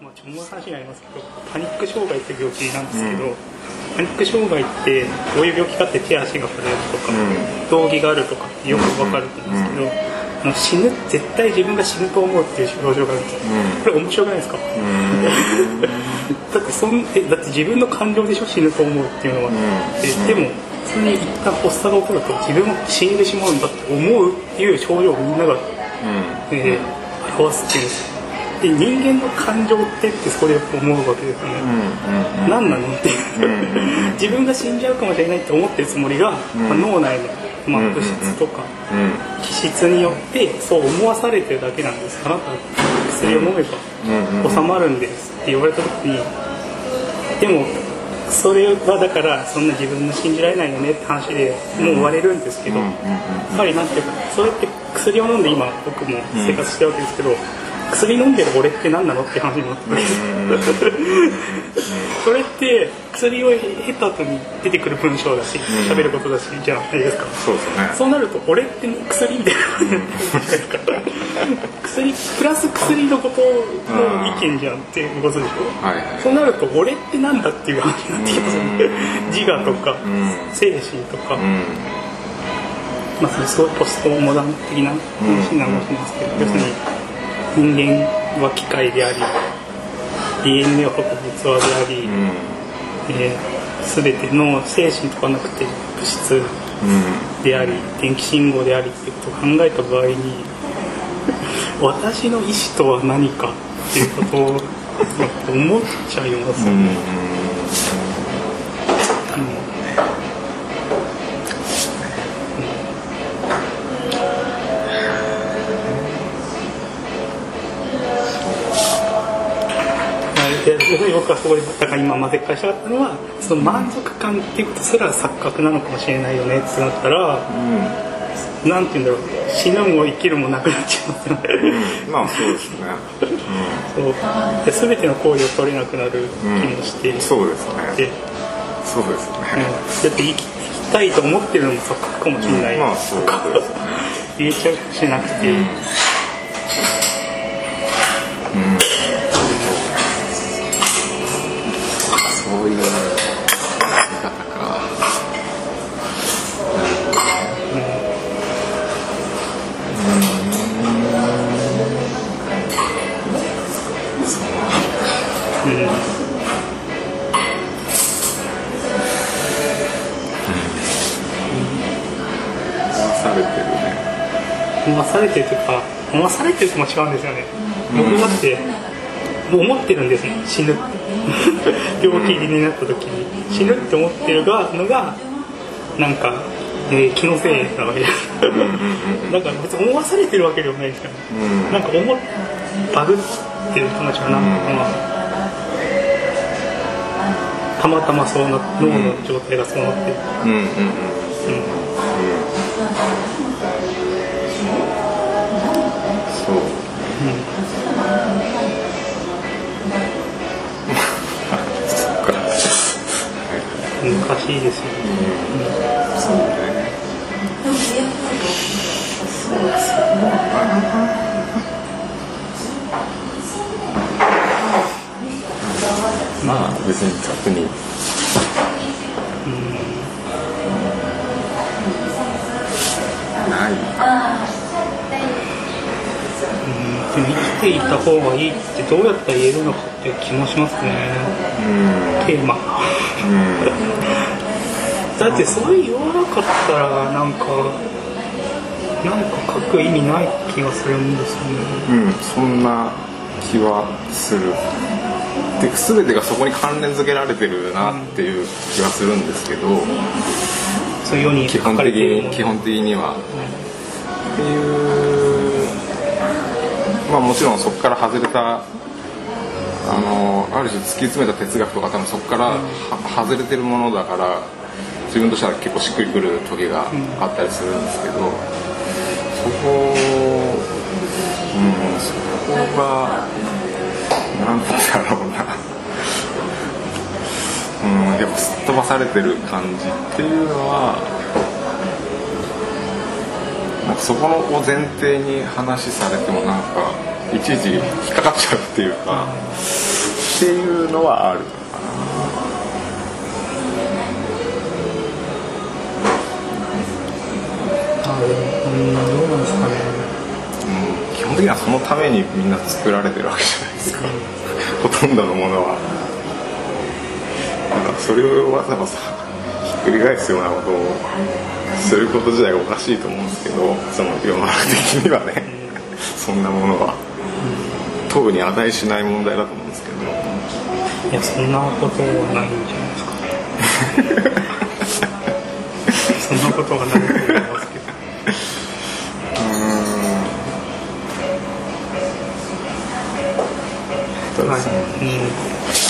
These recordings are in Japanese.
まあ、ちょっと話になりますけどパニック障害って病気なんですけど、うん、パニック障害ってどういう病気かって手足が震えるとか、うん、動悸があるとかよくわかると思うんですけど、もう死ぬ絶対自分が死ぬと思うっていう症状があるんですよ、これ面白くないですか、だってそんえだって自分の感情でしょ？死ぬと思うっていうのは、ででもそれに一旦発作が起こると自分も死んでしまうんだって思うっていう症状をみんなが、えー、表すっていう。んですで人間の感情ってってそこで思うわけですよね、うんうん、何なのって。自分が死んじゃうかもしれないって思ってるつもりが、うん、まあ、脳内の、まあ、物質とか、気質によってそう思わされてるだけなんですあなた薬を飲めば収まるんですって言われた時にでもそれはだからそんな自分の信じられないよねって話でもう終われるんですけどやっぱりなんていうかそれって薬を飲んで今僕も生活してるわけですけど薬飲んでる俺って何なのって話になってそれって薬を経た後に出てくる文章だし喋ることだしじゃないですか。そうですね。そうなると俺って薬みたいな薬プラス薬のことの意見じゃんっていうことでしょ、はいはい、そうなると俺ってなんだっていう話になってきますよね自我とか精神とか。まあそれすごいポストモダン的な話になるかもしれないですけど要するに人間は機械であり DNA を運ぶ器であり、うん、えー、全ての精神とかなくて物質であり、うん、電気信号でありっていうことを考えた場合に私の意思とは何かっていうことを思っちゃいますよね。うん僕はそこでだから今混ぜ返したかったのはその満足感っていうことすら錯覚なのかもしれないよねってなったら、うん、なんて言うんだろう死ぬも生きるもなくなっちゃいますよね、うん、まあそうですね、うん、そう。で全ての行為を取れなくなる気もして、うん、そうですね。そうですね、だって生きたいと思ってるのも錯覚かもしれない、まあそうです、ね、言えちゃうしなくて、されてるというか思わされてるとも違うんですよね、僕だってもう思ってるんですね。死ぬ。病気になった時に。死ぬって思ってるがのがなんか、えー、気のせいなわけですだから別に思わされてるわけではないですから、ね、なんか思バグってる気持ちがなんか、たまたまそうな脳の状態がそうなって。る、うんうん。うん難しいですよね。うん、そうね。そうですまあ別に特に。うん。ない。でも生きていた方がいいってどうやったら言えるのかって気もしますね。うん、テーマ。だってそれ言わなかったらなんかなんか書く意味ない気がするんですよね。うんそんな気はする。で全てがそこに関連づけられてるなっていう気はするんですけど、うん、そういうように基本的に基本的には、うん、っていうまあもちろんそこから外れたあのある種突き詰めた哲学とか多分そこから外れてるものだから自分としては結構しっくりくる時があったりするんですけど、そこうんそこが何だろうな。うんやっぱすっ飛ばされてる感じっていうのはそこを前提に話されてもなんかいちいち引っかかっちゃうっていうか。っていうのはある。あうんどうなんですかね、うん、基本的にはそのためにみんな作られてるわけじゃないですか、ほとんどのものは。だからそれをわざわざひっくり返すようなことをすること自体がおかしいと思うんですけどその世の中的にはね。そんなものは。当に値しない問題だと思う。んですけどいやそんなことはないんじゃないですか。そんなことはないと思いますけど。うん。はい。う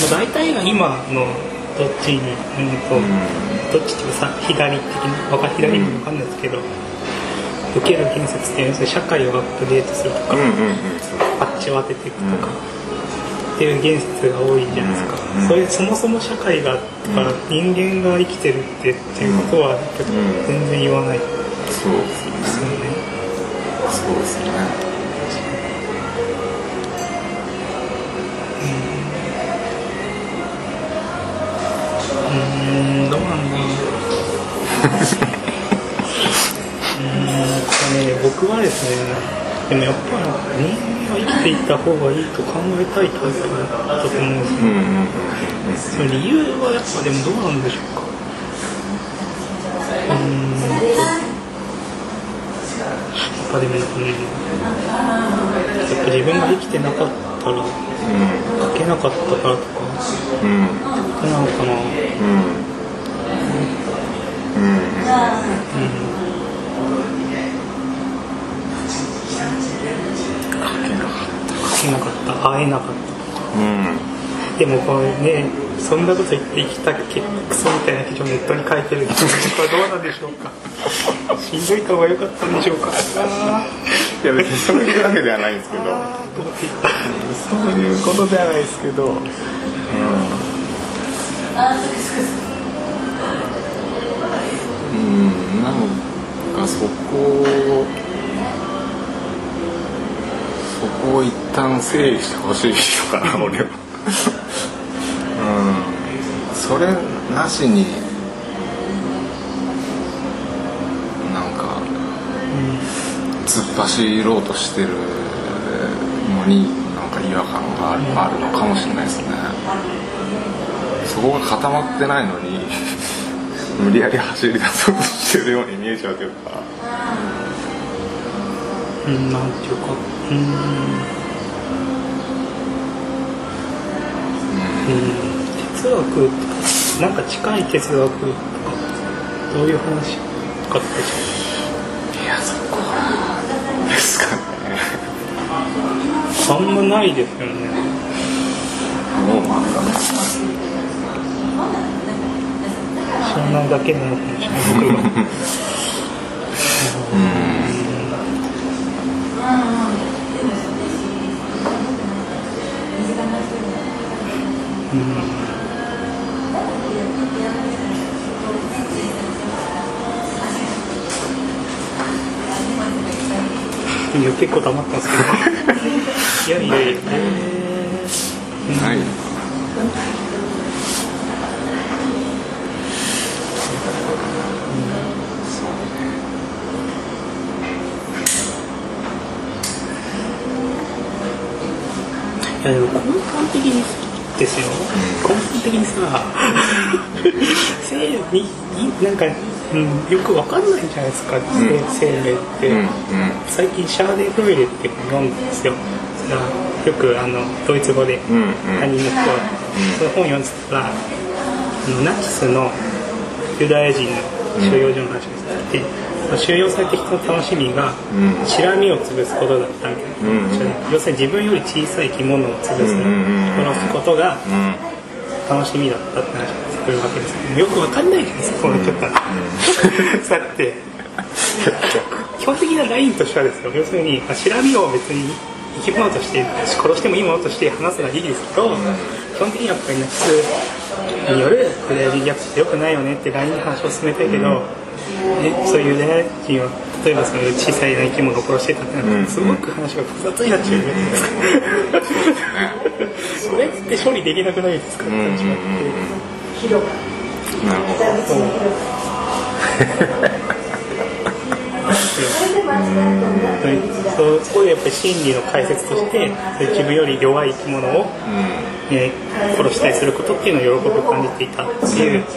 ん、大体が今のどっちに、うんとどっちっていうかさ左的にわか左にもわかんないですけど、受ける建設っていうのは社会をアップデートするとか、うんうんうんパッチを当てていくとか、っていう言説が多いじゃないですか、うんそれそもそも社会がとか、人間が生きてるってっていうことは全然言わない。でそうですよね、そうですね。うーん。どうなんだろう。うーんね僕はですねでもやっぱり人間は生きていった方がいいと考えたいタイプだと思うんですよ。うんうんうん。その理由はやっぱでもどうなんでしょうか。うーん。やっぱでも、うん、やっぱ自分が生きてなかったら書けなかったからとかうん。うん。なのかな。うん。うんけなかった。会えなかった。うん。でもこれねそんなこと言って生きた結クソみたいな記事をネットに書いてる。人これどうなんでしょうか。しんどい方が良かったんでしょうか。あいや別にそういうわけではないんですけど。そういうことではないですけど、うん、うん、なんかそこをそこを一旦整理してほしいのかな俺は、うん、それなしになんか突っ走ろうとしてるのになんか違和感がある,、あるのかもしれないですね。そこが固まってないのに 無理やり走り出そうとしてるように見えちゃうというか。うんなんていうか。哲学なんか近い哲学とかどういう話かっていやそこですかねあん。まないですよねもう漫画のそんなだけなのかもしれない僕が結構黙ったんですけど。いやい。やいやないいやでも根本的にですよ。根本的にさ生命いなんか、うん、よくわかんないじゃないですか、生生命って、うんうん。最近シャーデン・フロイレって本読んだんですよよくあのドイツ語でうんうん。他人の人は、その本読んでたらナチスのユダヤ人の収容所の話です、でその収容された人の楽しみが、うん。シラミを潰すことだったみたいな、うん。うん要するに自分より小さい生き物を潰す、うんうんうんうん。殺すことがうん。楽しみだったって話をするわけです。けどよくわかんないじゃないですかこの人から、だって。基本的なラインとしてはですよ。要するにまあシラミを別に生き物として殺してもいいものとして話すのはいいですけど、基本的にやっぱりナチスによるユダヤ人虐殺ってよくないよねってラインに話を進めたいけど、ね、そういうユダヤ人を例えばその小さい生き物を殺してたってすごく話が複雑になっちゃうじゃないですか、それって処理できなくないですか、うんうんうんうん、なるほど そうそこでやっぱり心理の解説として自分より弱い生き物を、ね、殺したりすることっていうのを喜びを感じていたっていうこ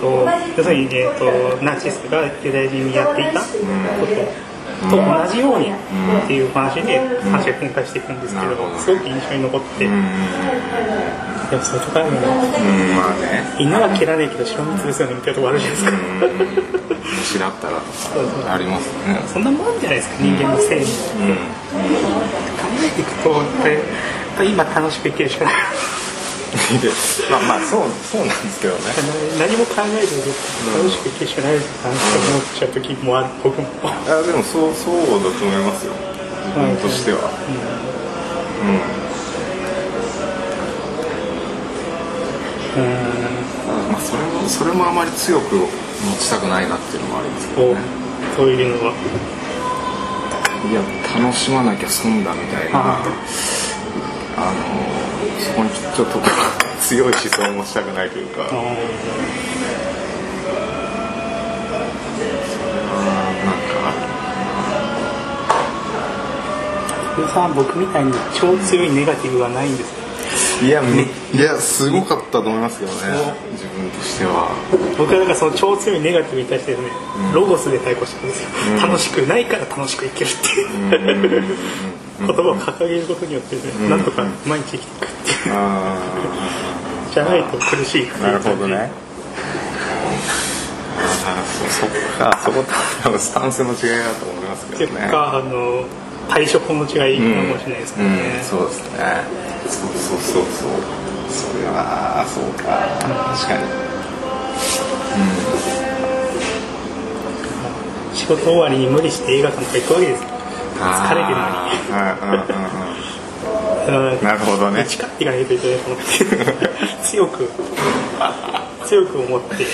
と。を、要するに、ね、とナチスがユダヤ人にやっていたこと。と同じようにっていう話で話が展開していくんですけど、すごく印象に残って。でもそういうとこあるよね,、まあね。みんなは切らないけど白蜜ですよねみたいなとこあるじゃないですか。虫だったら。ありますね。そんなもんじゃないですか人間のせいに、うん、考えていくとやっぱり今楽しく生きるしかない。まあまあそうそうなんですけどね。何も考えずに楽しく生きるしかないって思っちゃう時もある僕も。いやでもそうそうだと思いますよ。自分としては。うん、うんまあ、それもそれもあまり強く持ちたくないなっていうのもありますけどね。そういうのはいや楽しまなきゃ損だみたいな。あのそこにちょっと強い思想を持ちたくないというか。それはなんかさん僕みたいに超強いネガティブはないんですいや、ね、いやすごかったと思いますけどね。自分としては。僕はなんかその超強いネガティブに対してね、うん、ロゴスで対抗してるんですよ、うん、楽しくないから楽しく生きるっていう。言葉を掲げることによってね、うん、なんとか毎日生きていくっていう。じゃないと苦しいなるほどね。あそそっか。そこ多分スタンスの違いだと思いますけどね。結果あの対処法の違いかもしれないですけどね、うん、そうですねそうそうそうそう。それはそうか。確かに。うん。仕事終わりに無理して映画館とか行くわけです。疲れてるのになるほどね。誓っていかないといけないと思って強く強く思って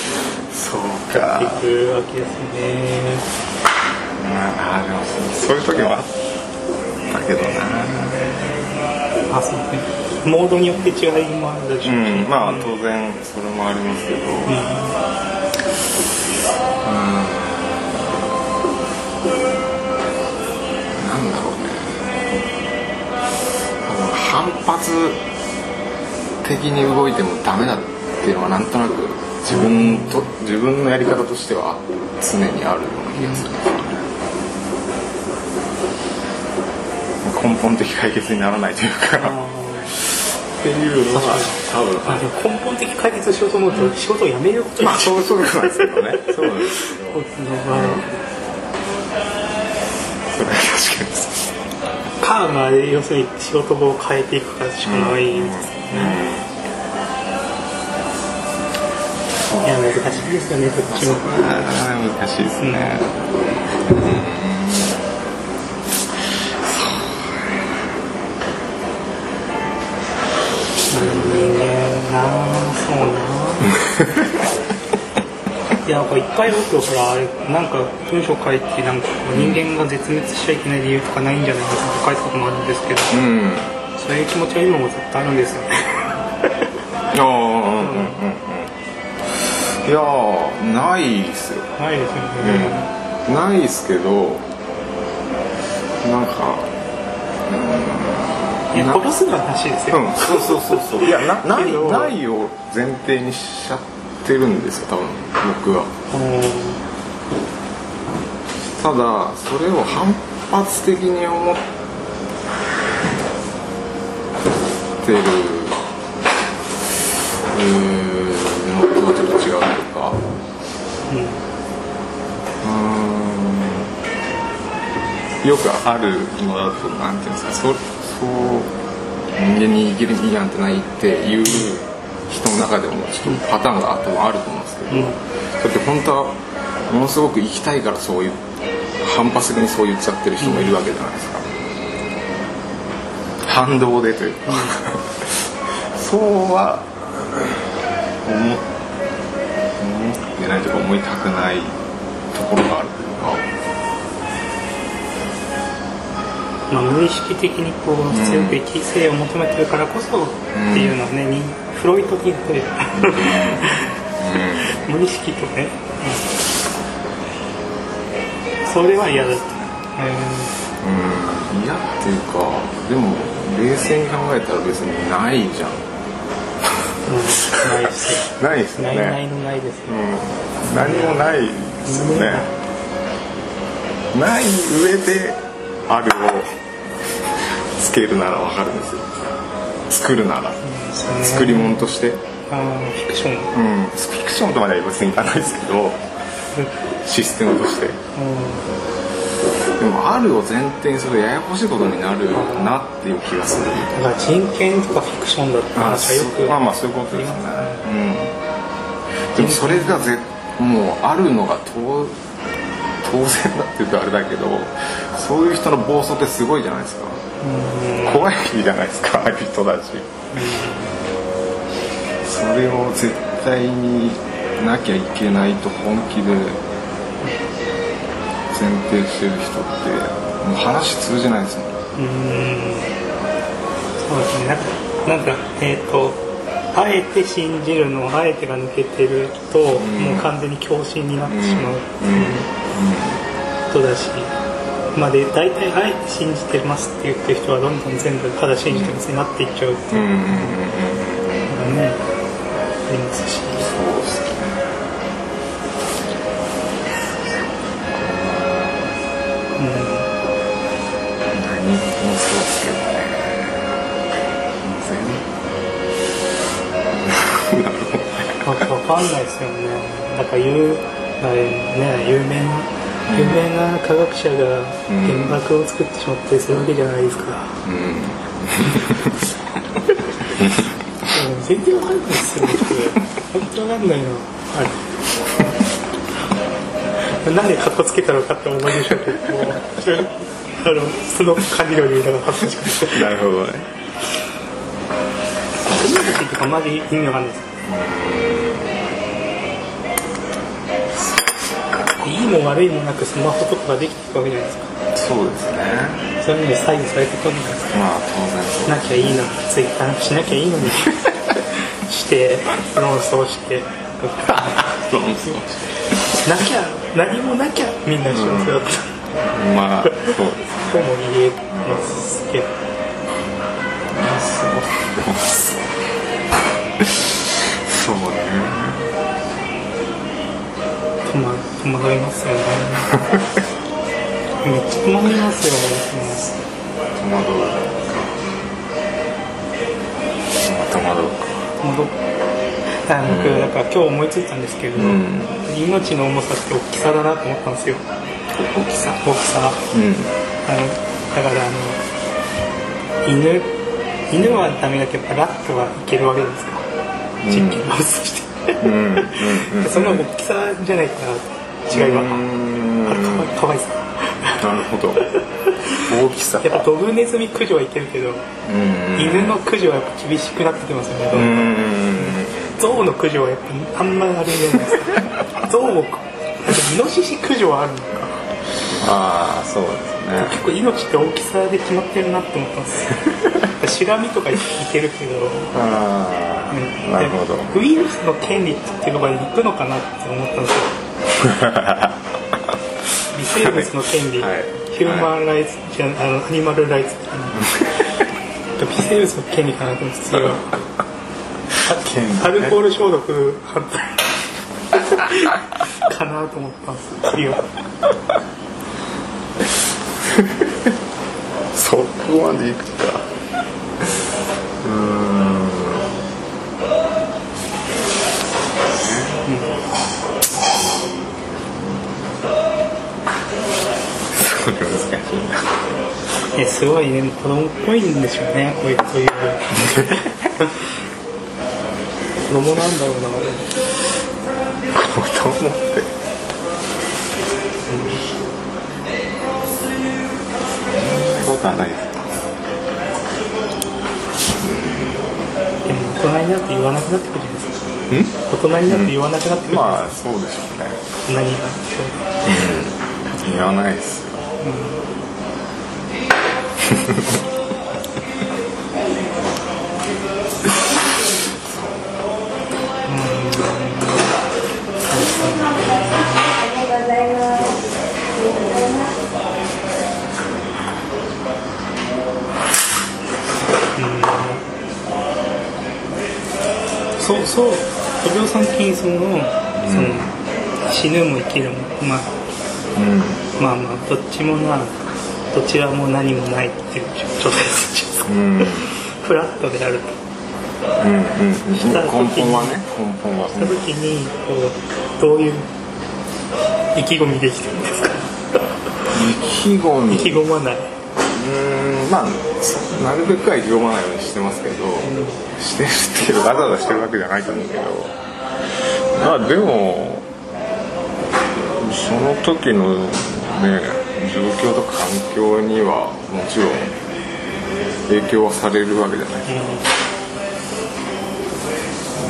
そうか。いくわけですね。ああでもそういう時もあったけどなあそうね。モードによって違いもあるでし。ょう、うん、まあ当然それもありますけど、うん、なんだろうね。反発的に動いてもダメだっていうのはなんとなく自分と自分のやり方としては常にあるような気がする。ね根本的解決にならないというか。っていうのは多分根本的解決しようと思うと仕事を辞めることにまあそうそうなんですけどね。そうなんですけど、うん、それは確かにカーが要するに仕事を変えていくかしかないですね、いや難しいですよねこっちも。難しいですね、な。そうな。いやなんか一回僕ほらあれなんか文章書いてなんか人間が絶滅しちゃいけない理由とかないんじゃないかって書いたこともあるんですけど、うん、そういう気持ちは今もずっとあるんですよね。ああうんうんうんいやないっすよ。ないですよね、うん、ないっすけどなんかうんいや殺すの話ですよ、うん、そうそうそうそう。いやなないないを前提にしちゃってるんですよ多分僕は。ただそれを反発的に思ってるのとはちょっと違うというか。うん。よくあるのだとなんていうんですかそそう。人間に生きる意義なんてないっていう人の中でもちょっとパターンが多分あると思うんですけど、うん、だって本当はものすごく生きたいからそういう反発的にそう言っちゃってる人もいるわけじゃないですか、反動でというか、そうは思思ってないとか思いたくないところがあるまあ、無意識的にこう強く生き性を求めてるからこそっていうのはね、にフロイトに言ってる、無意識とね、うん。それは嫌だった、うん。嫌っていうかでも冷静に考えたら別にないじゃん。うん、ないですないですよないないね。のないですね。うん。何もないですよね。ない上であるをつけるならわかるんですよ。作るなら。作り物として。あーフィクション。うん。フィクションとまでは別にいかないですけど。システムとして。でもあるを前提にするとややこしいことになるなっていう気がする。だから人権とかフィクションだってあ話はよくまあまあそういうことですね。うん。でもそれがぜもうあるのが当当然だっていうとあれだけどそういう人の暴走ってすごいじゃないですか怖いじゃないですかああいう人たち。それを絶対になきゃいけないと本気で前提してる人ってもう話通じないですもん。そうですね。なんかなんかえっ、とあえて信じるのをあえてが抜けてると、もう完全に狂信になってしまうことだし、まあで大体あえて信じてますって言ってる人はどんどん全部ただ信じてますになっていっちゃうっていううんうんうんうんのがねありますし。そうですね。何もそうですけどね。全然 わかんないですよね。だから有,、ね、有名な有名な科学者が原爆を作ってしまってするわけじゃないですか、うん。うん全然わかんないですよ僕本当わかんないな。あれなんでカッコつけたのかって思いでしょうけど。あのその感じの理由だからしなるほどね。とかマジ意味わかんないですいいも悪いもなくスマホとかができていくわけじゃないですか。そうですね。そういうのに左右されてくるんですまあ当然そうなきゃいいのにツイッターしなきゃいいのに。して論争して。そうそうなきゃ何もなきゃみんな幸せだった、まあそうですとも言えますけど、そうね戸惑戸惑いますよねめっちゃ戸惑いますよ。戸惑うかま惑うか戸惑うあ僕だから今日思いついたんですけど、ん命の重さって大きさだなと思ったんですよ。大きさ大きさうんあのだからあの犬犬はダメだけどラットはいけるわけですか実験マウスとして、うんうんうんその大きさじゃないかな違いは、うんあれかわいかわいさなるほど。大きさ。やっぱドブネズミ駆除はいけるけど、うん。犬の駆除はやっぱ厳しくなってきますよね、どうんんどん。うん。象の駆除はやっぱあんまあれじゃないですか。象をなんかイノシシ駆除はあるのか。ああそうですね。結構命って大きさで決まってるなって思ったんです。よシラミとかいけるけど、あうん。あなるほど。でウイルスの権利っていうところに行くのかなって思ったんですよ微生物の権利、はい。ヒューマンライツじゃあのアニマルライツ微生物の権利かなと思って次は アルコール消毒反対かなと思ったんですよ。次は。そこまでいくか。うーんそれ難しいな えすごいね。子供っぽいんでしょうね。こういうそういう。子供なんだろうな。子供って。そんなことはないですでも大人になって。言わなくなって。くるじゃないですか大人になって。言わなくなって。くるじゃないまあそうでしょうねですか、何が言わないですそうそう。お嬢さん金その,、その死ぬも生きるもまあ、うん。まあまあどっちもなどちらも何もないっていう状態ですう。ん。フラットであると。うんうんした根時にした時にこうどういう意気込みできてるんですか？意気込み。意気込まない。うーんまあなるべくは意気込まないようにしてますけど、してるっていうわざわざしてるわけじゃないと思うけど。まあでもその時のね状況と環境にはもちろん影響はされるわけじゃない。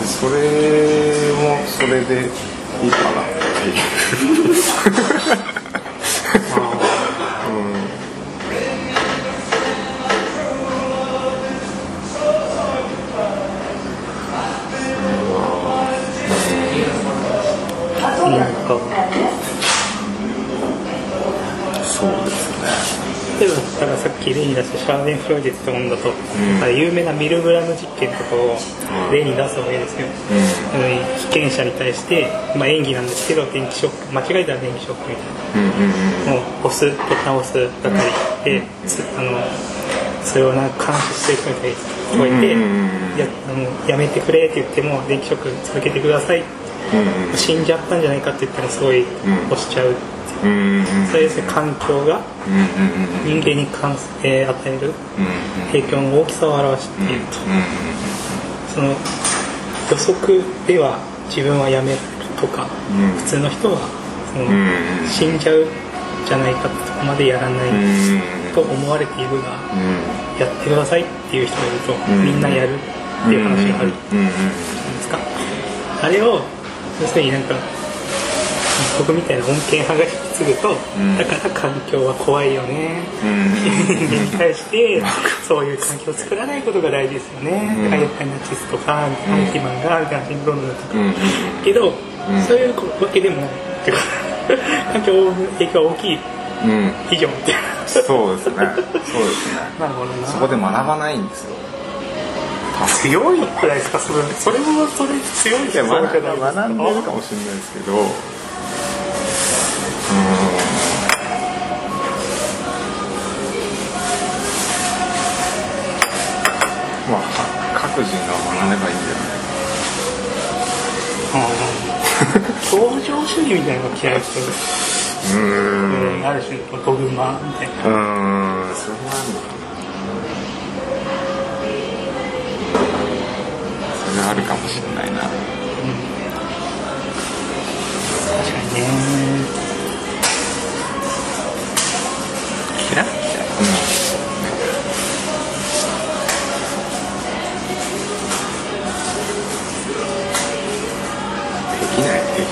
でそれもそれでいいかなっていう。シャーデンフロイデってものだと、有名なミルグラム実験とかを例に出すわけですよ、うん。被験者に対して、まあ、演技なんですけど電気ショック間違えたら電気ショックみたいな。押すボタンを押すだったりで、つあのそれをなんか監視してる人みたいに聞こえて、うんうんうんやあのやめてくれって言っても電気ショック続けてくださいうんうん。死んじゃったんじゃないかって言ったらすごい押しちゃうそういう環境が人間に関す、えー与える影響の大きさを表していると、その予測では自分はやめるとか、うん。普通の人はその、ん死んじゃうじゃないかってとこまでやらない、うんと思われているが、うん。やってくださいっていう人がいると、ん。みんなやるっていう話がある。じゃないですか、あれを要するになんか僕みたいな穏健派が引き継ぐと、ん。だから環境は怖いよね、うん。に対してそういう環境を作らないことが大事ですよね、うん。海外ナチスとかアンティマンがみたいな話にどんどんなってくるうん。うんけど、んそういうわけでもないっていうか 環境の影響が大きい。うん。以上みたいなそうですね。そうですね。なるほどな。そこで学ばないんですよ。強いくらいですかそれそれもそれ強いですか？学んでるかもしれないですけど登場主義みたいなのが嫌いですよねうーんうんある種のドグマみたいな。うーんそれはあるのかなそれはあるかもしれないな。確かにね。嫌いで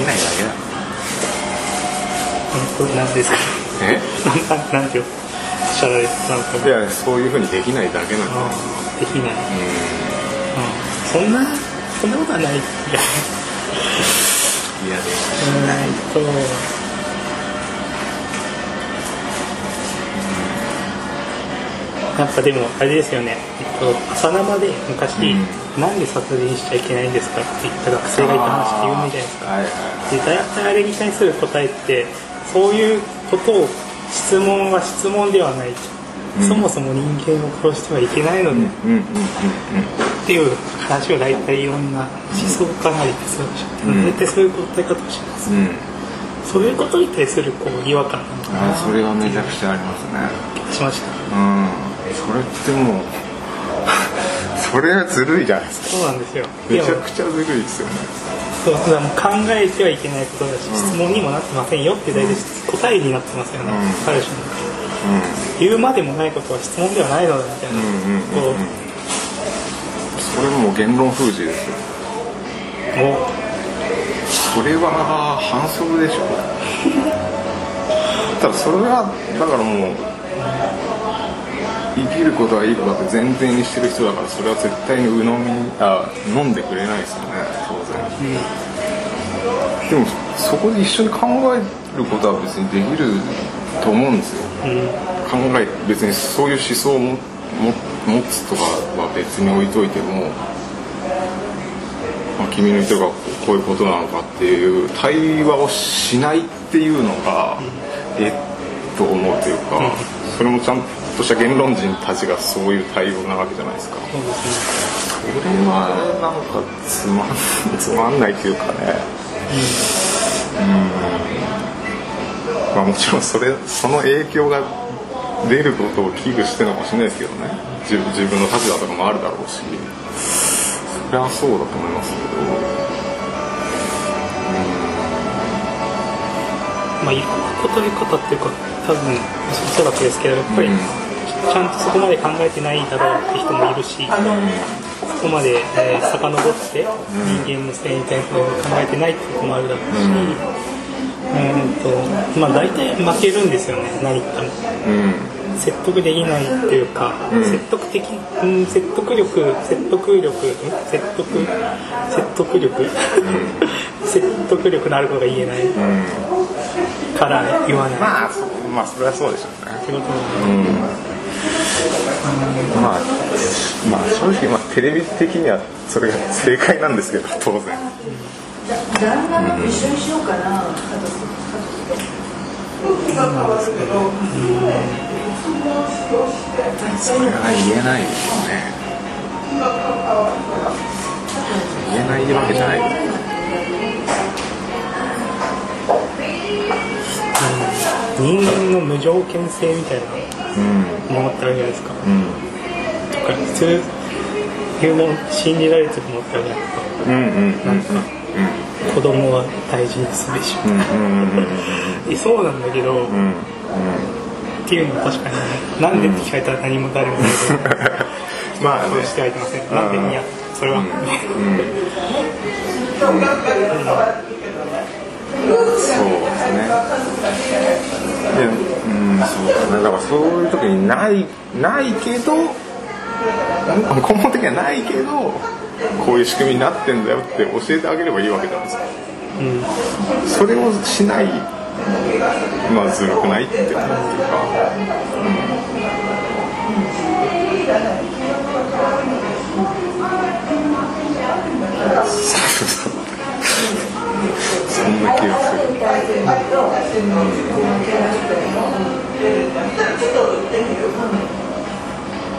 きないできないだけだ。これ何ですか？え？なんか。いやそういうふうにできないだけなんできない、うん、そんなそんなことはない。いいやでな うんとやっぱでもあれですよね、えっと、朝生で昔、うん。なんで殺人しちゃいけないんですかって言った学生がいた話って有名じゃないですか。はいはいで大体あれに対する答えってそういうことを質問は質問ではない、そもそも人間を殺してはいけないので、うんうんうんうん。っていう話を大体いろんな思想家なりでするでしょ、うん。大体そういう答え方をします。うん。うんそういうことに対するこう違和感なのかそれはめちゃくちゃありますね。しました。うんそれってもう それはずるいじゃないですか。そうなんですよ。めちゃくちゃずるいですよね。そうだもう考えてはいけないことだし、質問にもなってませんよって大体答えになってますよね、うん。ある種の言うまでもないことは質問ではないのだみたいな、うんうんうんうん。こそれもう言論封じですよ。うもうそれは反則でしょ。ただそれはだからもう生きることはいいことだって前提にしてる人だからそれは絶対に鵜呑みあ飲んでくれないですよね当然、うんでもそこで一緒に考えることは別にできると思うんですよ。考え別にそういう思想をも持つとかは別に置いといてもあ、君の言ってるがこういうことなのかっていう対話をしないっていうのが、えっと思うというか、それもちゃんとした言論人たちがそういう対応なわけじゃないですか。それはなんかつまんつまんないというかね。うん。まあもちろんそれその影響が出ることを危惧してるのかもしれないですけどね。自分自分の立場とかもあるだろうし。それはそうだと思いますけまあいろんな答え方っていうか多分おそらくですけどやっぱり、うんちゃんとそこまで考えてないだろうって人もいるし、そこまで、えー、遡って人間の性に対する考えてないってこともあるだろうし、うん、とまあ大体負けるんですよね何言っても。どうん。説得できないっていうか、説得的、うん、説得力説得力ん？説得説得力、説得力のあることが言えないから言わない、まあそまあそれはそうでしょうね。ってことなんでまあまあ正直まあテレビ的にはそれが正解なんですけど当然。旦那と一緒にしようかな。それは言えないですよね。言えないわけじゃない。人間の無条件性みたいなうん。ものってあるじゃないですかうん。だから普通いうもん。信じられてるものってあるじゃないですかうん。うん。うん。子供は大事にすべし、うん。うん。うん。いそうなん。だけど、うん。うん。っていうのは確かになん。でって聞かれたら何も誰もないけどまあねそうしてはいけません。なん。でいやそれは、そうですねでうんそうだね。だからそういう時にないないけど根本的にはないけどこういう仕組みになってんだよって教えてあげればいいわけじゃないですか。うんそれをしないまあずるくないって思うというか、うん、そ う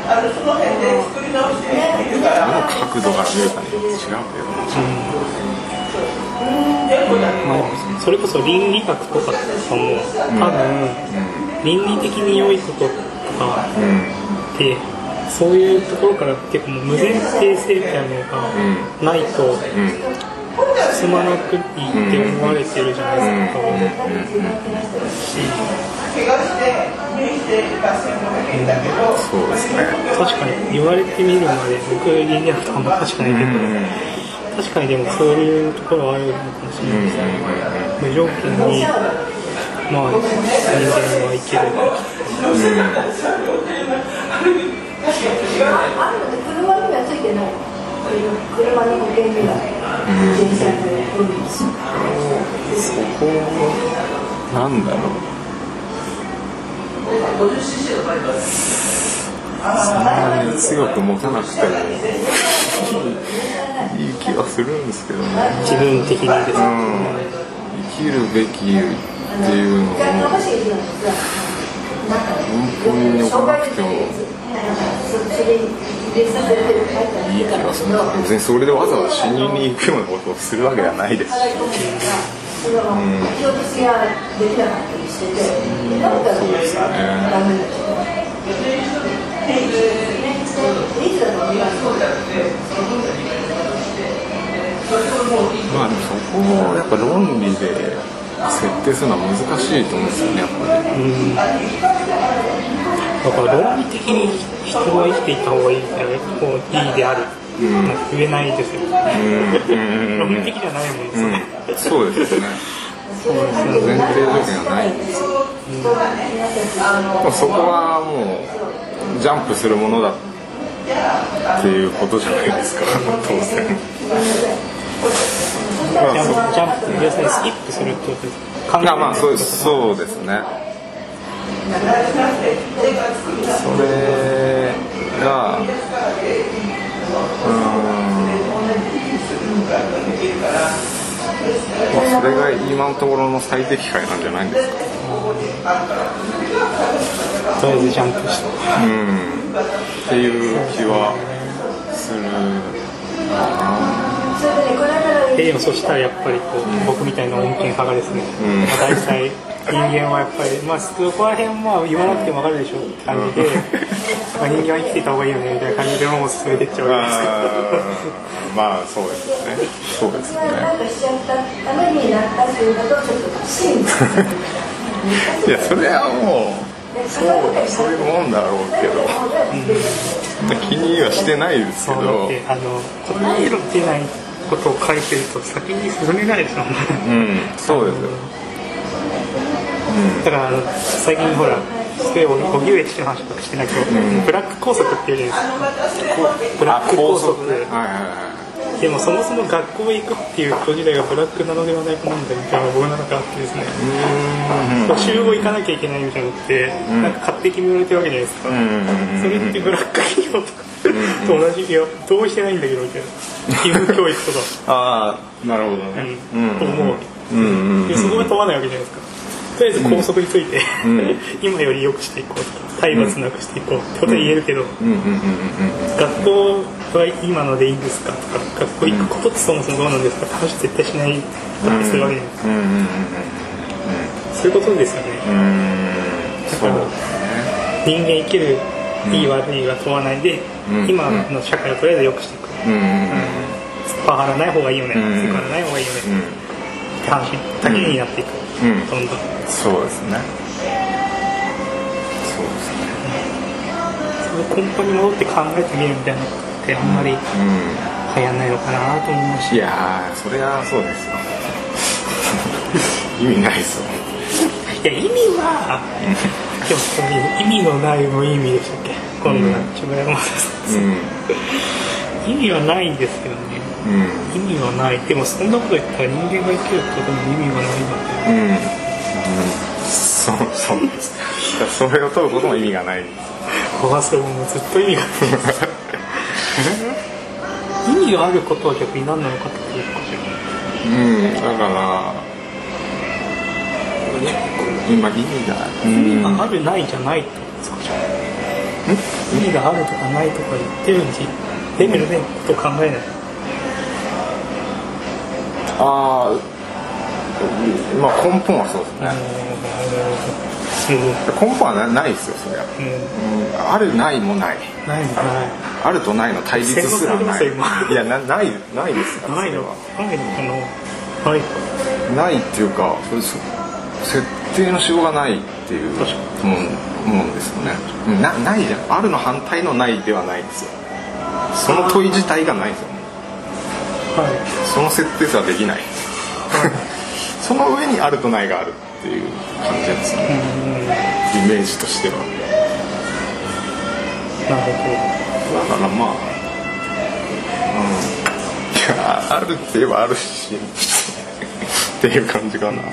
そうそんな気がするどの角度から見るかによって違うけどまあ、それこそ倫理学とかも多分、倫理的に良いこととかうん。ってそういうところからっていうかもう無前提性みたいなのがないと進まなくいいって思われてるじゃないですか、うですね確かに言われてみるまで僕倫理学とかも確かにけど、確かにでもそういうところはあるのかもしれないですね、無条件にまあ人間はいける。車にはついてない。車の保険には自転車の運です。そこなんだろう。そんなに強く持たなくてもいい気はするんですけどね。自分的にですね、うん。生きるべきっていうのを本当に置かなくてもいい気がする別にそれでわざわざ死にに行くようなことをするわけではないです。し表示ができなかったりしてて、だったらそうですね。まあでもそこをやっぱ論理で設定するのは難しいと思うんですよねやっぱり。だから論理的に人は生きていった方がいいみたいなこういいである、なん。か言えないですよ、論理的じゃないもんですよね、そうですよね。前提条件がないんです。よ、まあそこはもうジャンプするものだっていうことじゃないですか当然。まジャンプ要するにスキップするってことです考えあまあそうです。そうですねそれがうーんれが今のところの最適解なんじゃないんですか？とりあえずジャンプして。うん。っていう気はするでもそしたらやっぱりこう、僕みたいな音源派がですね、ん。まあ、大体人間はやっぱりまあそこら辺まあ言わなくても分かるでしょって感じで、まあ、人間は生きていた方がいいよねみたいな感じでもう進めていっちゃうわけですあーまあそうですよね。そうですね。んかしちゃったためになったっていやそれはもうそうそういうもんだろうけど。気にはしてないですけど。てあの答えの出ないことを書いてると先に進めないですもんねうん。そうですよだから最近ほらすごい荻上チキの話とかしてないけど、ブラック拘束っていうじゃないですか。ブラック拘束でもそもそも学校へ行くっていうこと自体がブラックなのではないかなんだみたいな僕の中であってですね。補習を行かなきゃいけないみたいなのって、なんか勝手に決められてるわけじゃないですか、それってブラック企業とかと同じいや同意してないんだけどみたいな。義務教育とか、ああなるほどね。うん。と思うわけうんうん。でそこが問わないわけじゃないですかとりあえず校則について、ん。今より良くしていこうとか体罰なくしていこうってことは言えるけど、学校は今のでいいんですかとか学校行くことってそもそもどうなんですかって話絶対しないだってするわけじゃないですか、そういうことですよね、うんそう人間生きるいい悪いは問わないで、うん今の社会をとりあえず良くしていく、パワハラない方がいいよね、うんセクハラない方がいいよね、うん。って話だけになっていく、うん。どんどんそうですね。そうですね。根本に戻って考えてみるみたいなことってあんまりう流行んないのかなと思うし。ん。いやーそれはそうですよ。意味ないですよ。いや意味はでもそういう意味のない無意味でしたっけ？今度はうん。意味はないんですけどね。うん意味はない。でもそんなこと言ったら人間が生きることに意味はないのでうん、うん、そうそう。ですそれを問うことも意味がない僕はそれもうずっと意味がない。意味があることは逆に何なのかっていうこうん。だから。今意味が意味があるないじゃないってことですか意味があるとかないとか言ってるうちレベルでことを考えないああまあ根本はそうですね。うん。根本はなないですよそりゃ、うん。うん、あるないもない。ないのかあるとないの対立すらない。いやなないないですからないの？ないのかな？ない。かないっていうかそれそ設定のしようがないっていうもんもんですよね。うんなないじゃん。あるの反対のないではないんですよ。その問い自体がないんですよはい。その設定すらできない。その上にあるとないがあるっていう感じですね。イメージとしては。なるほだからまあうん。いやあるって言えばあるし。っていう感じかな。ど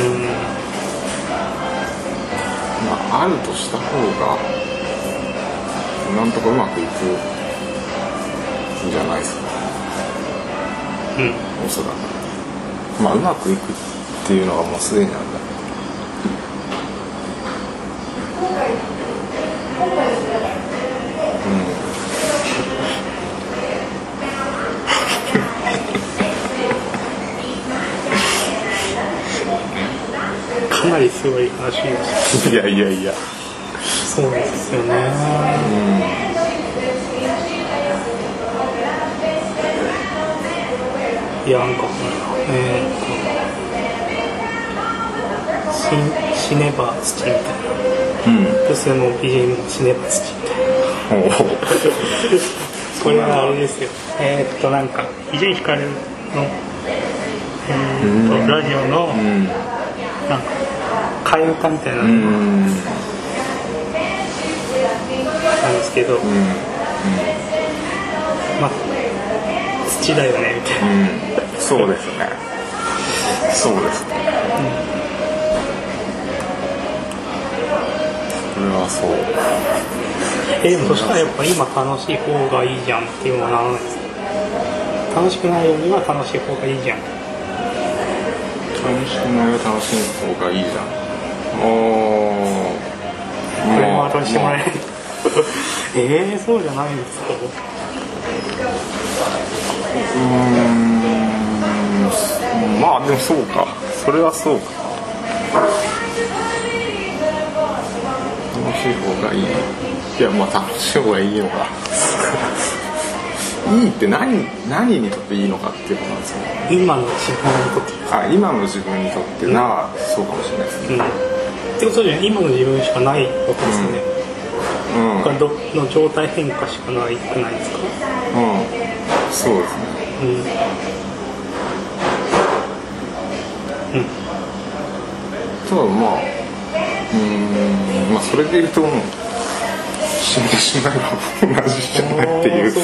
うん。まああるとした方がなんとかうまくいくんじゃないですか。うん。おそらく。まあうまくいくっていうのがもうすでになんだかなりすごい話ですいやいやいや。そうですよね。いやなんかえーっと死死ねば土みたいな。うん。女性の BGM も死ねば土みたいな。おおこれはあれですよ。えーっとなんか伊集院光の。えーっとラジオのうん。なんか替え歌みたいなのなんですけど、まあ土だよねみたいなうんそうですねそうですねこれはそうえでもそしたらやっぱ今楽しい方がいいじゃんっていうのはならないです楽しくないよりは楽しい方がいいじゃん楽しくないよ楽しい方がいいじゃんおこれも後にしてもらえないえー、そうじゃないですか。うん。まあでもそうか。それはそうか。楽しい方がいい。いやまあ楽しい方がいいのか。いいって何何にとっていいのかっていうことなんですよ今の自分にとって。あ今の自分にとってな、そうかもしれないですね。うんってことじゃ今の自分しかないわけですよね、うん。うん。がどの状態変化しかないくないですか？そうですね。うん。うん。ただまあうーん。まあそれで言うと死んでしまえば同じじゃないっていう。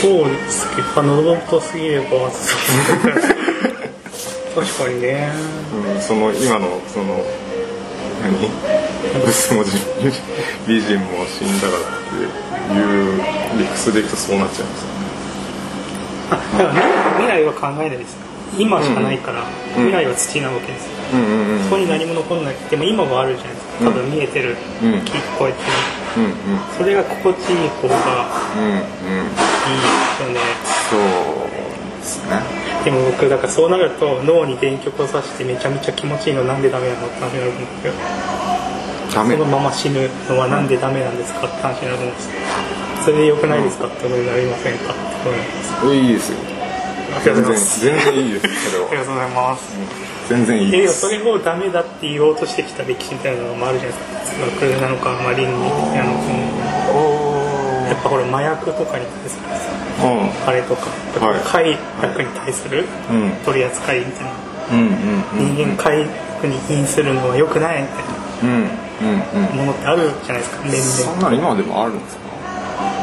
そうです。けどあ喉元すぎれば確かにね。うん、その今のその何？ブスも BGM も死んだからっていう理屈でいくとそうなっちゃいますよね。あだから未来は考えないです今しかないから、うん。未来は土なわけですよ。うんうんうん。そこに何も残んないでも今はあるじゃないですか。多分見えてる、うん。聞こえてる。うんうん。それが心地いい方がうんうん。いいですよねそうですねでも僕だからそうなると脳に電極を刺してめちゃめちゃ気持ちいいのなんでダメなのって話になるんですよダメ。そのまま死ぬのはなんでダメなんですかって話になるんですそれで良くないですかってことになりませんかってことになりますいいですよ。全然全然いいですそれはありがとうございます。全然いいえでですもそれをダメだって言おうとしてきた歴史みたいなのもあるじゃないですか。哲学なのか、まあ、倫理的なのやっぱほら麻薬とかに対するさうん。あれとかはい。快楽に対するうん。取り扱いみたいな。うんうん人間快楽に因するのは良くないみたいうんうんうんなものってあるじゃないですか年々。そんなの今でもあるんですか？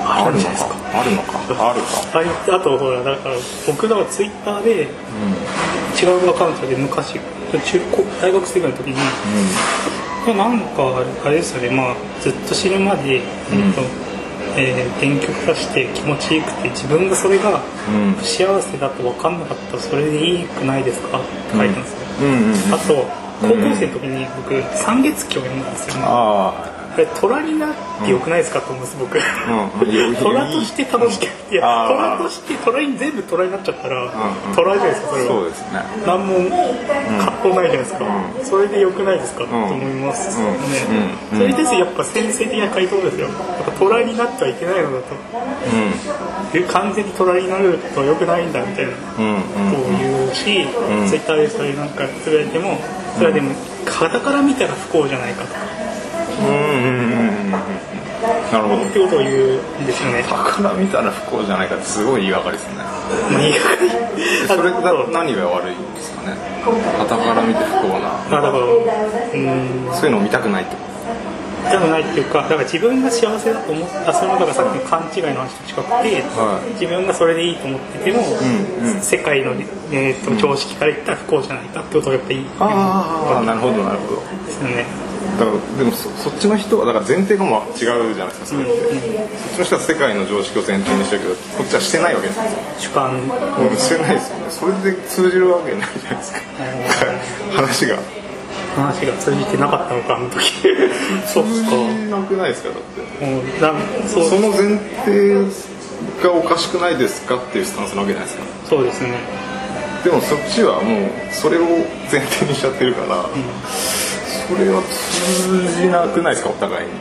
あるんのじゃないですか。あるのか。あるか。あとほらだから僕らはツイッターで違うアカウントで昔中高大学生ぐらいの時に、これなんかあれですよね。まあずっと死ぬまで、えっとえー電極出して気持ちよくて自分がそれがうん。不幸せだと分かんなかったらそれでいいくないですか？って書いてますよ、うん。うんうんあと高校生の時に僕「三月期」を読んだんですよねああれ虎になってよくないですかと思うんです僕あうん。虎として楽しくいや虎として虎に全部虎になっちゃったら、うん虎じゃないですかそれは。そうですね。何も葛藤ないじゃないですか、それでよくないですか、と思いますね、うん。それですよやっぱ先生的な回答ですよ。やっぱ虎になってはいけないのだと。いう完全に虎になるとよくないんだみたいな。うんうん。ことを言うし、ツイッターでそれなんかつぶやいてもそれはでも傍から見たら不幸じゃないかと。うんうんうんうんうんなるほど。ってことを言うんですよね。から見たら不幸じゃないかってすごい言いがかりですね。まあいいかそれだと何が悪いんですかね。傍から見て不幸な。まあだからうん。そういうのを見たくないってこでもないっていうかだから自分が幸せだと思ったそれもだからさっきの勘違いの話と近くて、はい。自分がそれでいいと思ってても、うんうん。世界の、えー、と常識から言ったら不幸じゃないかってことがやっぱりいいとああなるほどなるほど。ですよねだからでもそそっちの人はだから前提がもう違うじゃないですかそれって、そっちの人は世界の常識を前提にしてるけどこっちはしてないわけですよ主観もうしてないですよねそれで通じるわけないじゃないですか話が話が通じてなかったのかあの時そっか通じなくないですかだってうんそうその前提がおかしくないですかっていうスタンスなわけじゃないですかそうですねでもそっちはもうそれを前提にしちゃってるから、それは通じなくないですかお互いに。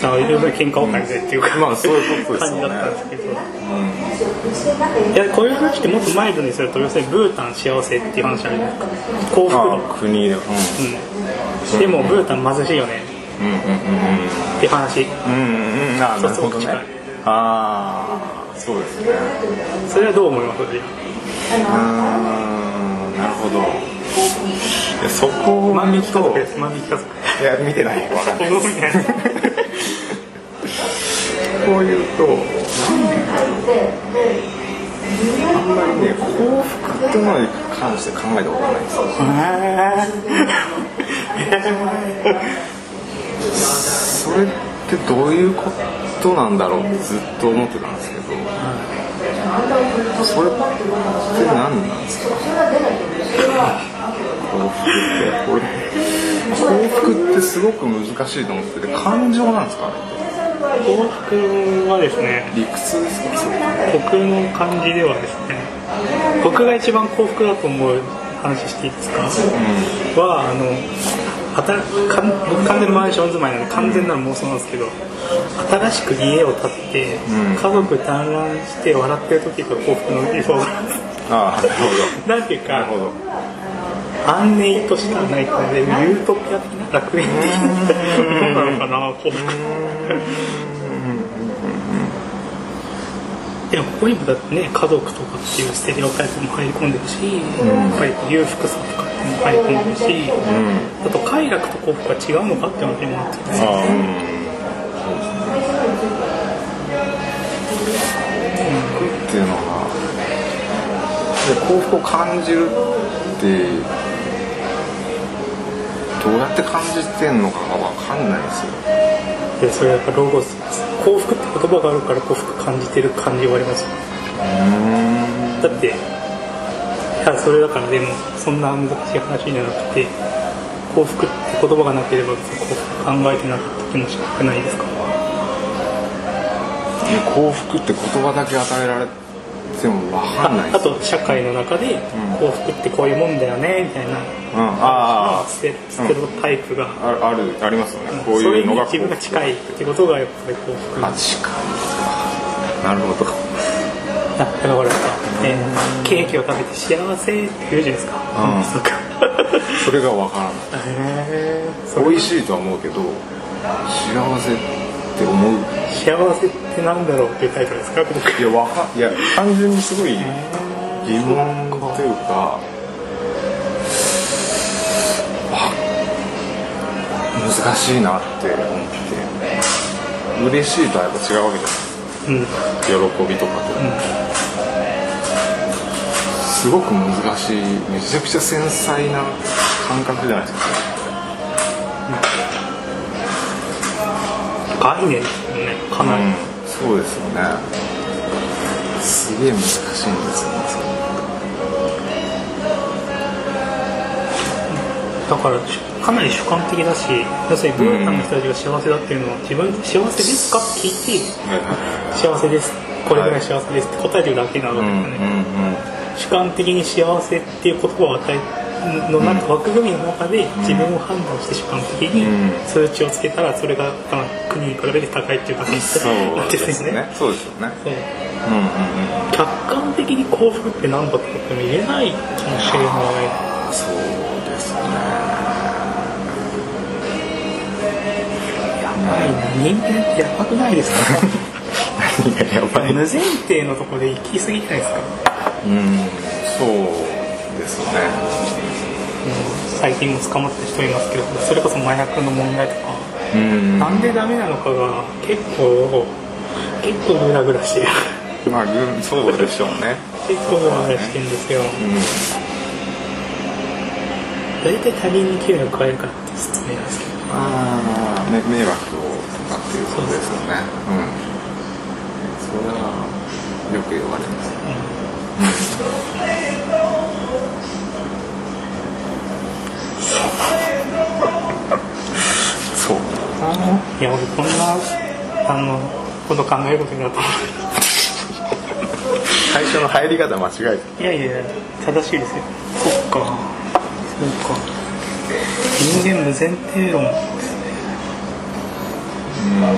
だから要するに喧嘩別れでっていうか、まあそういうことですよね。感じだったんですけど、いやこういう話ってもっとマイルドにすると要するにブータン幸せっていう話あるじゃないですか。幸福あ度あ国でうん。うん、でもブータン貧しいよね。うんうんっていう話うん。うんうんうん。ああなるほどね。ああそうですね。それはどう思います？うーんなるほど。いやそこを万引き家と族万引き家族。いや見てないわこういうとあんまりね幸福ってものに関して考えたことがないんですよ。それってどういうことなんだろうってずっと思ってたんですけど、それって何なんですか？幸福ってこれ幸福ってすごく難しいと思ってて感情なんですか幸福はですね理屈ですか？それ僕の感じではですね僕が一番幸福だと思う話していいですか、はあの僕完全にマンション住まいなんで完全なる妄想なんですけど新しく家を建って、うん。家族団らんして笑ってる時が幸福の理想なんです。ああなるほ なんていうかどなるほど安寧としたないかでユートピア的な楽園的なものなのかな幸福でもここにもだってね家族とかっていうステレオタイプも入り込んでるし、やっぱり裕福さとかっていうのも入り込んでるし、あと快楽と幸福は違うのかって話にもなってるんですよああうん。っていうのはで幸福を感じるってどうやって感じてんのかが分かんないですよ。でそれやっぱロゴス幸福って言葉があるから幸福感じてる感じはあります。よだっていやそれだからでもそんな難しい話じゃなくて幸福って言葉がなければ別に幸福考えてなかった気もしなくないですか？幸福って言葉だけ与えられても分かんないあと社会の中で幸福ってこういうもんだよねみたいな。うん、あステステロタイプが、あああるありますよね。こういうのが自分が近いってことがやっぱり幸福あ近いなるほど。だからほらさ、えーケーキを食べて幸せって言うじゃないですか、うん。そうか。それが分からない。美味しいとは思うけど幸せ。って思う。幸せってなんだろうっていうタイプですか？僕いやわかいや単純にすごい疑問というかあ難しいなって思って嬉しいとはやっぱ違うわけじゃうん。ない喜びとかと、すごく難しいめちゃくちゃ繊細な感覚じゃないですか概念ですよねかなり、うん、そうですよね。すげえ難しいんですよ。ねだからかなり主観的だし要するにブータンの人たちが幸せだっていうのは自分で幸せですか？って聞いて幸せです。これぐらい幸せですって答えてるだけなわけいですよね、うんうん。主観的に幸せっていう言葉を与えの中、枠組みの中で自分を判断して主観的にうん。数値をつけたらそれが他の国に比べて高いっていうだけにそうなんでですすよね。ねそうですよね。そう。うんうんうん。客観的に幸福って何だとかっても言えないかもしれない。そうですね。やばいな。人間ってやばくないですか？何がやばい？無前提のところで行き過ぎないですか？うん。そうですね。うん最近も捕まった人いますけどそれこそ麻薬の問題とか。うん。なんでダメなのかが結構結構グラグラしてる。まあぐそうでしょうね。結構グラグラしてるんですよ。うん。大体他人に危害を加えるからって説明なんですけど。ああ、ね、迷惑をとかっていうことですよね。うん。それはよく言われますそう。いや俺こんなあのこと考えることになった。最初の入り方間違えたいやいや正しいですよ。そっか。そうか。人間無前提論ですね。はい、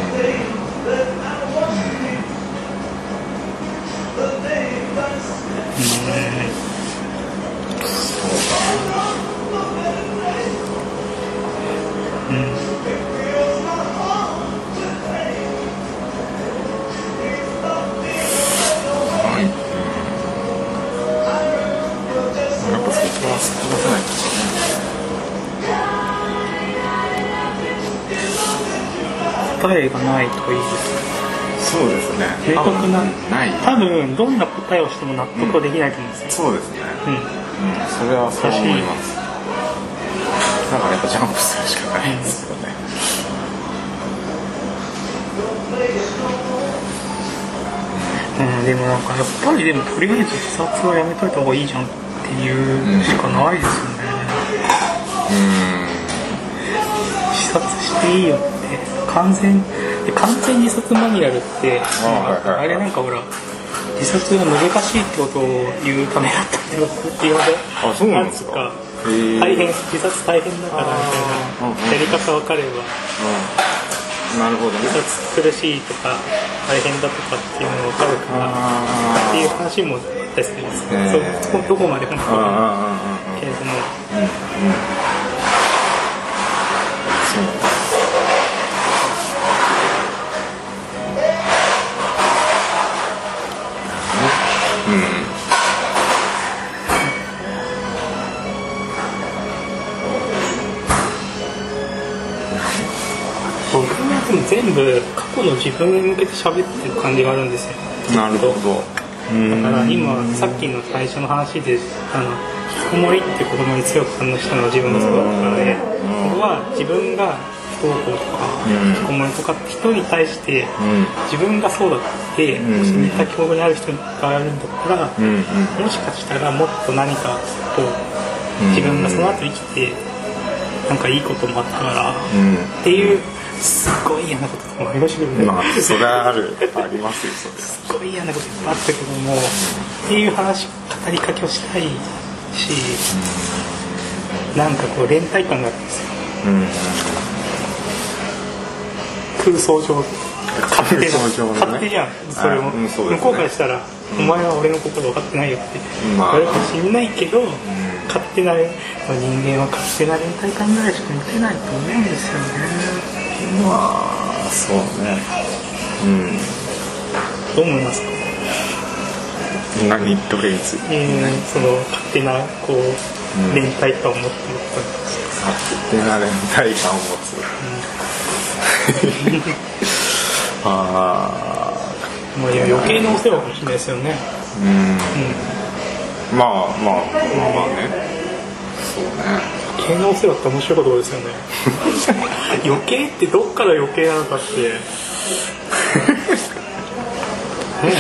答えがないといい。ですそうですね。明確な。ない。多分どんな答えをしても納得はできないと思うんですよ、うん、そうですね。うん、うん、それはそう思います。だからやっぱジャンプするしかないんですよね、うん、でもなんかやっぱりでもとりあえず自殺はやめといた方がいいじゃんっていうしかないですよね、うん、自殺していいよ。完全で完全自殺マニュアルってあれなんかほら自殺が難しいってことを言うためだったってこと言われあそうなんですか大変自殺大変だからみたいな。やり方分かればなるほどね。自殺苦しいとか大変だとかっていうのが分かるからっていう話もあったりするんですけど、へーそこどこまでかああけれども。そう部過去の自分に向けて喋ってる感じがあるんですよ。なるほど。だから今さっきの最初の話であの引きこもりって言葉に強く反応したのは自分がそうだったので僕は自分が不登校とか引きこもりとかって人に対して自分がそうだってもし似た境遇にある人がいるんだったらもしかしたらもっと何かこう自分がその後生きてなんかいいこともあったからっていうすっごい嫌なこととかもありましたけどね、まあそれはある。ありますよそれすごい嫌なこといっぱいあったけども、っていう話語りかけをしたいし、なんかこう連帯感があるんですよ。空想上。勝手な空想上のね。勝手じゃんそれも、あうんそね。向こうからしたら、お前は俺の心分かってないよって。まあ。言われるかもしれないけど、勝手な人間は勝手な連帯感ぐらいしか持てないと思うんですよねまあそうね。どう思いますか？うん何どれについて？うんその勝手なこう、連帯感を持ってることに勝手な連帯感を持つ。あまあ、いや余計なお世話かもしれないですよね。あまあまあまあまあね。そうね余計なお世話って面白いことですよね。余計ってどっから余計なのかって。ね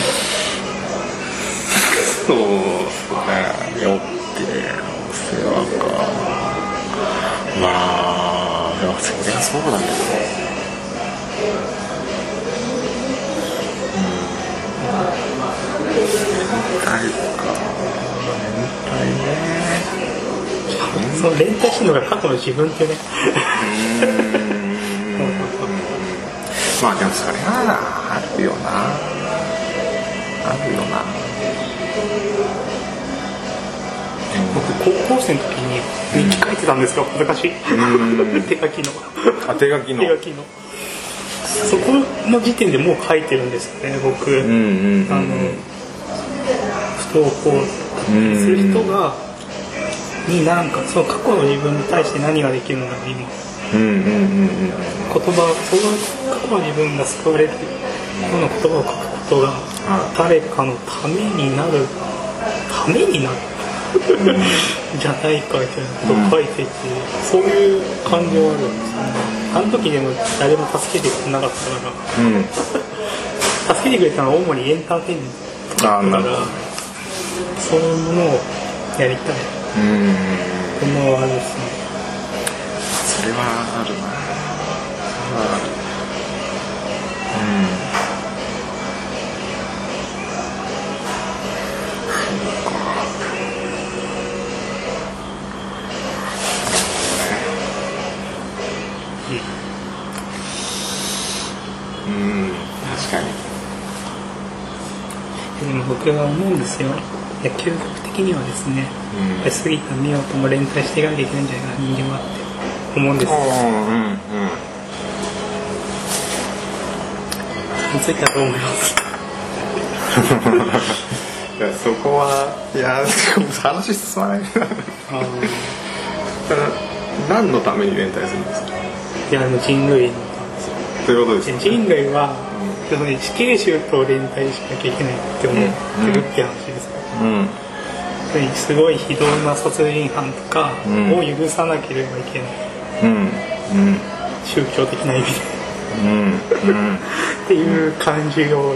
そうね余計なお世話かまあそりゃそうだけど連帯か連帯ねその連帯してるのが過去の自分ってね。まあでもそれはあるよなあるよな僕高校生の時に日記書いてたんですよ。恥ずかしい。手書きの。あ手書きの手書きの。そこの時点でもう書いてるんですよね、僕。うんうんあの不登校する人がになんかその過去の自分に対して何ができるのか今うんうんうんうん言葉その過去の自分が救われるような言葉を書くことが誰かのためになるためになる。じゃないかみたいなことを書いていてそういう感情があるんですよね。あの時でも誰も助けてくれなかったから。うん。助けてくれたのは主にエンターテインメントだからそういうものをやりたいうんこのあれですねそれはあるなあうんうん確かにでも僕は思うんですよ。野球学的にはですね、うん。やっぱり杉田美桜とも連帯していかなきゃいけないんじゃないかな人間はって思うんですよ。うんうん。についてはどう思います？いやそこはいや話進まない 何のために連帯するんですか？いや人類のということですで人類は、要するに死刑囚と連帯しなきゃいけないって思ってるって話ですよ、うん。要するにすごい非道な殺人犯とかうん。を許さなければいけない、うん。うん。宗教的な意味で。うん。うん。っていう感じを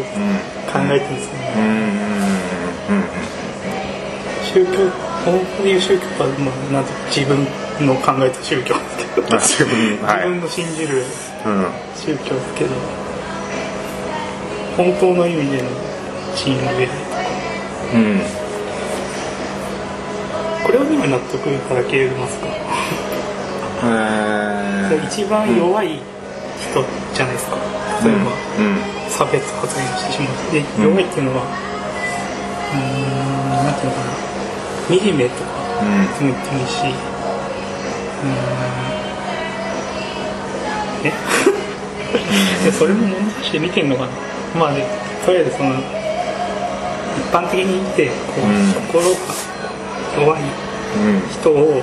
感考えてるんですよね、うんうんうん宗教本当に言う宗教は、まあ、なんて自分の考えた宗教。ですけどあ自分の信じるうん宗教ですけど本当の意味での人類うんこれは今納得いただけますか？えー。一番弱い人じゃないですか。例えば、うん。差別発言してしまうで弱いっていうのはうーんなんていうのかな。惨めとかうん。とも言ってもいいしうーん。それも物差しで見てんのかな。まあねとりあえずその一般的に見てこう、うん。心が弱いうん人をうん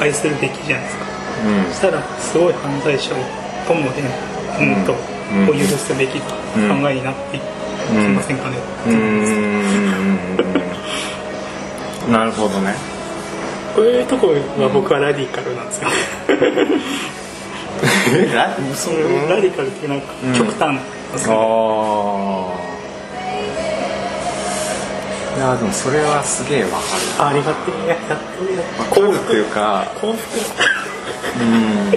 愛するべきじゃないですか、うん。そしたらすごい犯罪者をともねうんと、うん。を許すべき考えになっていきませんかね、うーん。なるほどね。こういうところは僕はラディカルなんですよ、そのラディカルってなんか極端ですけあど、あいやでもそれはすげえわかる。あありがてえ幸福っていうか幸福うん